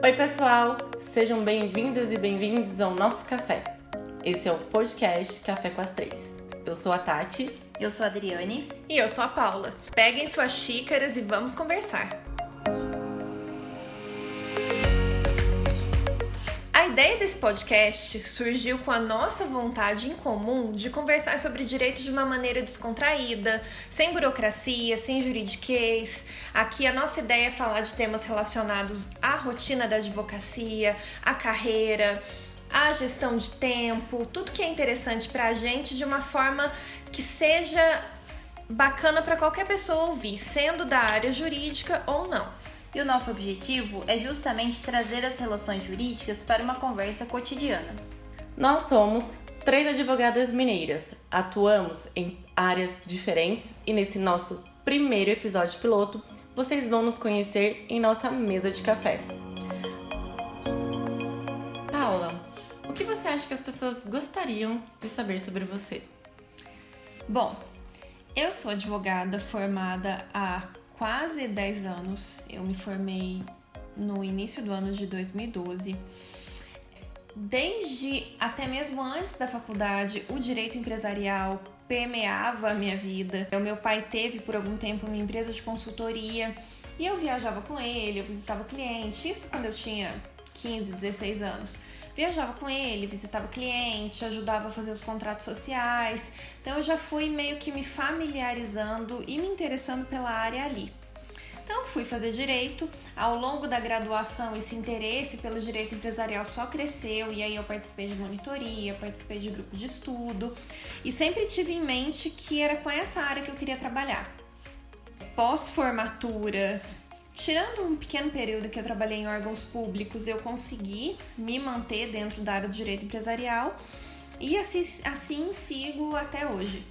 Oi, pessoal! Sejam bem-vindas e bem-vindos ao nosso café. Esse é o podcast Café com as Três. Eu sou a Tati. Eu sou a Adriane. E eu sou a Paula. Peguem suas xícaras e vamos conversar. Ideia desse podcast surgiu com a nossa vontade em comum de conversar sobre direito de uma maneira descontraída, sem burocracia, sem juridiquês. Aqui a nossa ideia é falar de temas relacionados à rotina da advocacia, à carreira, à gestão de tempo, tudo que é interessante para a gente de uma forma que seja bacana para qualquer pessoa ouvir, sendo da área jurídica ou não. E o nosso objetivo é justamente trazer as relações jurídicas para uma conversa cotidiana. Nós somos três advogadas mineiras, atuamos em áreas diferentes e nesse nosso primeiro episódio piloto vocês vão nos conhecer em nossa mesa de café. Paula, o que você acha que as pessoas gostariam de saber sobre você? Bom, eu sou advogada formada há quase 10 anos. Eu me formei no início do ano de 2012. Desde até mesmo antes da faculdade, o direito empresarial permeava a minha vida. O meu pai teve por algum tempo uma empresa de consultoria e eu viajava com ele, eu visitava cliente, isso quando eu tinha 15, 16 anos. Viajava com ele, visitava cliente, ajudava a fazer os contratos sociais. Então eu já fui meio que me familiarizando e me interessando pela área ali. Então fui fazer direito. Ao longo da graduação, esse interesse pelo direito empresarial só cresceu e aí eu participei de monitoria, participei de grupo de estudo e sempre tive em mente que era com essa área que eu queria trabalhar. Pós-formatura, tirando um pequeno período que eu trabalhei em órgãos públicos, eu consegui me manter dentro da área do direito empresarial e assim, assim sigo até hoje.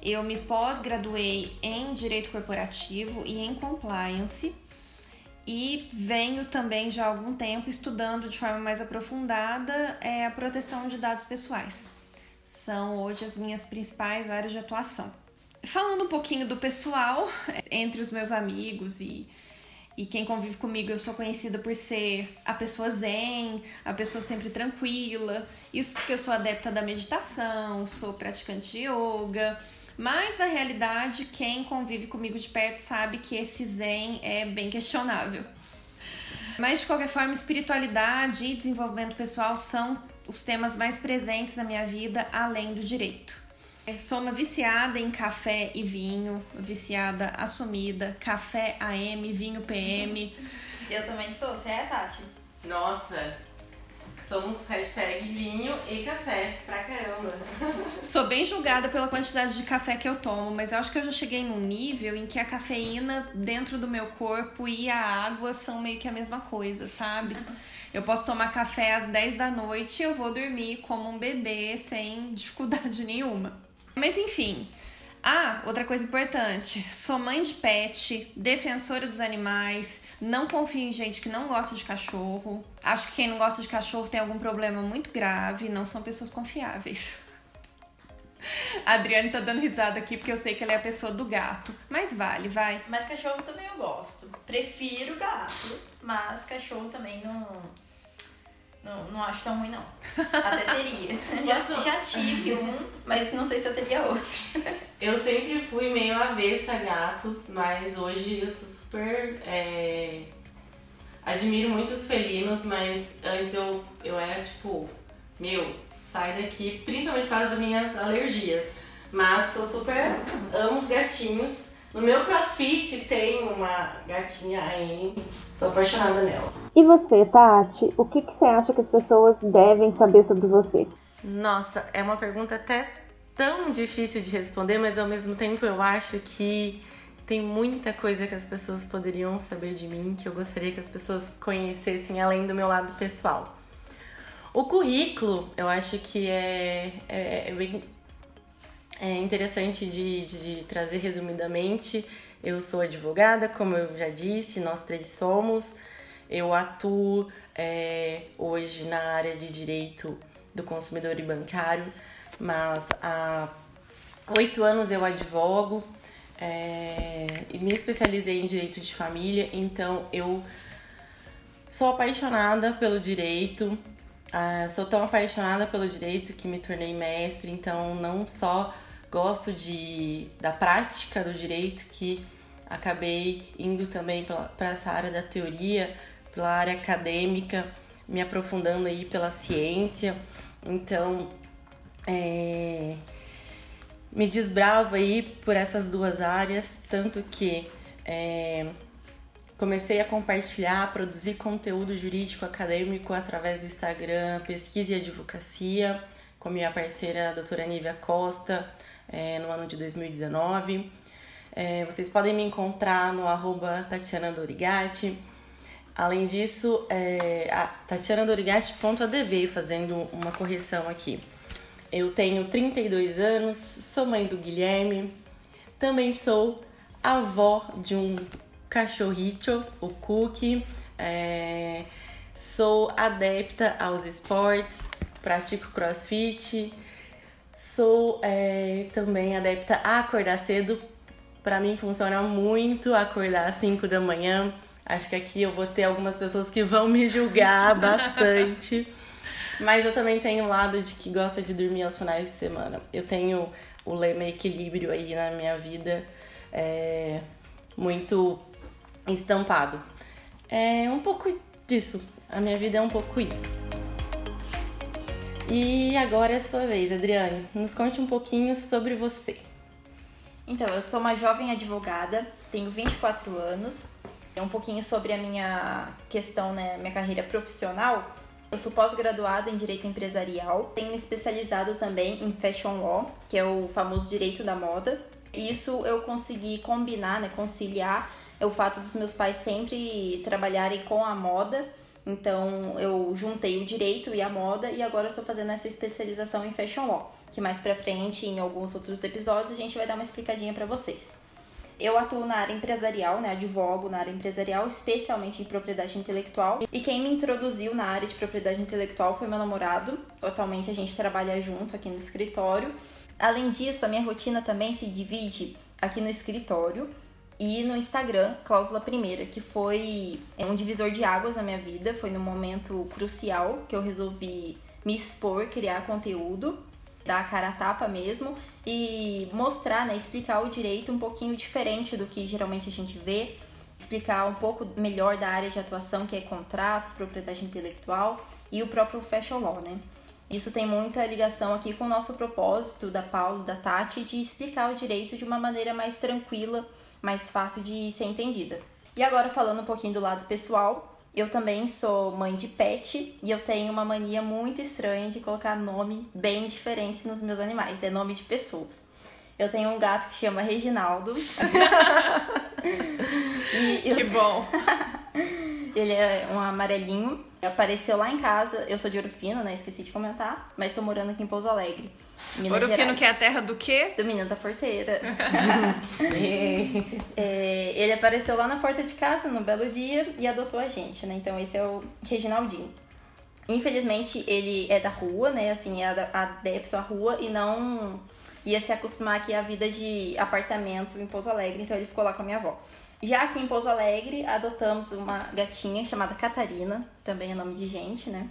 Eu me pós-graduei em Direito Corporativo e em Compliance e venho também já há algum tempo estudando de forma mais aprofundada é, a proteção de dados pessoais. São hoje as minhas principais áreas de atuação. Falando um pouquinho do pessoal, entre os meus amigos e, e quem convive comigo, eu sou conhecida por ser a pessoa zen, a pessoa sempre tranquila. Isso porque eu sou adepta da meditação, sou praticante de yoga mas na realidade, quem convive comigo de perto sabe que esse zen é bem questionável. Mas de qualquer forma, espiritualidade e desenvolvimento pessoal são os temas mais presentes na minha vida, além do direito. Sou uma viciada em café e vinho, viciada assumida, café AM, vinho PM. Eu também sou, você é, Tati? Nossa, Somos hashtag vinho e café pra caramba. Sou bem julgada pela quantidade de café que eu tomo, mas eu acho que eu já cheguei num nível em que a cafeína dentro do meu corpo e a água são meio que a mesma coisa, sabe? Eu posso tomar café às 10 da noite e eu vou dormir como um bebê sem dificuldade nenhuma. Mas enfim, ah, outra coisa importante: sou mãe de pet, defensora dos animais, não confio em gente que não gosta de cachorro. Acho que quem não gosta de cachorro tem algum problema muito grave, não são pessoas confiáveis. A Adriane tá dando risada aqui porque eu sei que ela é a pessoa do gato. Mas vale, vai. Mas cachorro também eu gosto. Prefiro gato, mas cachorro também não não, não acho tão ruim, não. Até teria. já, já tive um, mas não sei se eu teria outro. Eu sempre fui meio avessa a gatos, mas hoje eu sou super. É... Admiro muito os felinos, mas antes eu, eu era tipo, meu, sai daqui, principalmente por causa das minhas alergias. Mas sou super. amo os gatinhos no meu crossfit tem uma gatinha aí, sou apaixonada nela. E você, Tati, o que, que você acha que as pessoas devem saber sobre você? Nossa, é uma pergunta até tão difícil de responder, mas ao mesmo tempo eu acho que tem muita coisa que as pessoas poderiam saber de mim que eu gostaria que as pessoas conhecessem além do meu lado pessoal. O currículo, eu acho que é, é, é é interessante de, de trazer resumidamente. Eu sou advogada, como eu já disse, nós três somos. Eu atuo é, hoje na área de direito do consumidor e bancário, mas há oito anos eu advogo é, e me especializei em direito de família, então eu sou apaixonada pelo direito, ah, sou tão apaixonada pelo direito que me tornei mestre, então não só gosto de, da prática do direito, que acabei indo também para essa área da teoria, pela área acadêmica, me aprofundando aí pela ciência. Então, é, me desbravo aí por essas duas áreas, tanto que é, comecei a compartilhar, produzir conteúdo jurídico acadêmico através do Instagram, pesquisa e advocacia, com minha parceira a doutora Nívia Costa, é, no ano de 2019. É, vocês podem me encontrar no arroba Tatiana Dorigatti. Além disso, é, a tatianadorigatti.adv, fazendo uma correção aqui. Eu tenho 32 anos, sou mãe do Guilherme, também sou avó de um cachorrito, o Cookie, é, sou adepta aos esportes, pratico crossfit, sou é, também adepta a acordar cedo. Para mim funciona muito acordar às 5 da manhã. Acho que aqui eu vou ter algumas pessoas que vão me julgar bastante. Mas eu também tenho o lado de que gosta de dormir aos finais de semana. Eu tenho o lema equilíbrio aí na minha vida é, muito estampado. É um pouco disso. A minha vida é um pouco isso. E agora é a sua vez, Adriane. Nos conte um pouquinho sobre você. Então, eu sou uma jovem advogada, tenho 24 anos. Um pouquinho sobre a minha questão, né, minha carreira profissional. Eu sou pós-graduada em Direito Empresarial, tenho me especializado também em Fashion Law, que é o famoso direito da moda. Isso eu consegui combinar, né, conciliar o fato dos meus pais sempre trabalharem com a moda. Então eu juntei o direito e a moda e agora estou fazendo essa especialização em Fashion Law, que mais pra frente, em alguns outros episódios, a gente vai dar uma explicadinha para vocês. Eu atuo na área empresarial, né? Advogo na área empresarial, especialmente em propriedade intelectual. E quem me introduziu na área de propriedade intelectual foi meu namorado. Atualmente a gente trabalha junto aqui no escritório. Além disso, a minha rotina também se divide aqui no escritório e no Instagram, Cláusula Primeira, que foi é, um divisor de águas na minha vida. Foi no momento crucial que eu resolvi me expor, criar conteúdo, dar a cara a tapa mesmo e mostrar, né, explicar o direito um pouquinho diferente do que geralmente a gente vê, explicar um pouco melhor da área de atuação que é contratos, propriedade intelectual e o próprio fashion law, né? Isso tem muita ligação aqui com o nosso propósito da Paulo, da Tati, de explicar o direito de uma maneira mais tranquila, mais fácil de ser entendida. E agora falando um pouquinho do lado pessoal, eu também sou mãe de pet e eu tenho uma mania muito estranha de colocar nome bem diferente nos meus animais. É nome de pessoas. Eu tenho um gato que chama Reginaldo. eu... Que bom! Ele é um amarelinho. Apareceu lá em casa. Eu sou de Ouro Fino, né? Esqueci de comentar. Mas tô morando aqui em Pouso Alegre. Minas Ouro Fino, que é a terra do quê? Do menino da porteira. é, ele apareceu lá na porta de casa num belo dia e adotou a gente, né? Então esse é o Reginaldinho. Infelizmente ele é da rua, né? Assim, é adepto à rua e não ia se acostumar aqui à vida de apartamento em Pouso Alegre, então ele ficou lá com a minha avó. Já aqui em Pouso Alegre, adotamos uma gatinha chamada Catarina, também é nome de gente, né?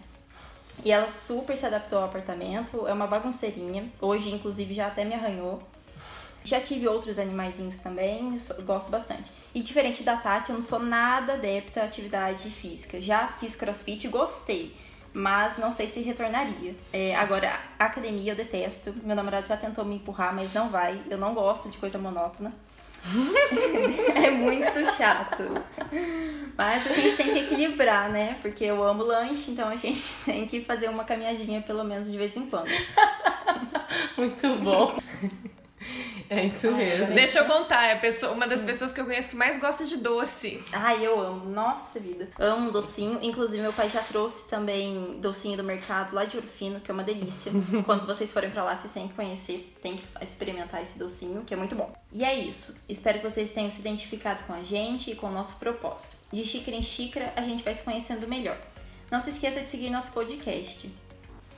E ela super se adaptou ao apartamento, é uma bagunceirinha. Hoje, inclusive, já até me arranhou. Já tive outros animaizinhos também, gosto bastante. E diferente da Tati, eu não sou nada adepta à atividade física. Já fiz crossfit, gostei, mas não sei se retornaria. É, agora, academia eu detesto. Meu namorado já tentou me empurrar, mas não vai. Eu não gosto de coisa monótona. é muito chato. Mas a gente tem que equilibrar, né? Porque eu amo lanche, então a gente tem que fazer uma caminhadinha pelo menos de vez em quando. muito bom. É isso mesmo. Deixa eu contar, é pessoa, uma das pessoas que eu conheço que mais gosta de doce. Ai, eu amo. Nossa vida. Amo docinho. Inclusive, meu pai já trouxe também docinho do mercado lá de Urfino, que é uma delícia. Quando vocês forem pra lá, vocês têm que conhecer, tem que experimentar esse docinho, que é muito bom. E é isso. Espero que vocês tenham se identificado com a gente e com o nosso propósito. De xícara em xícara, a gente vai se conhecendo melhor. Não se esqueça de seguir nosso podcast.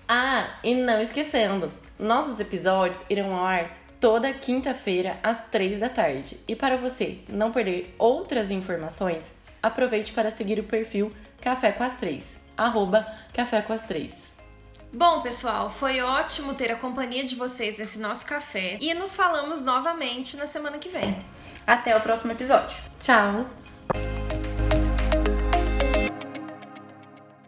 Ah, e não esquecendo, nossos episódios irão ao ar toda quinta-feira às três da tarde. E para você não perder outras informações, aproveite para seguir o perfil Café com as Três. Arroba Café com as Três. Bom, pessoal, foi ótimo ter a companhia de vocês nesse nosso café e nos falamos novamente na semana que vem. Até o próximo episódio. Tchau!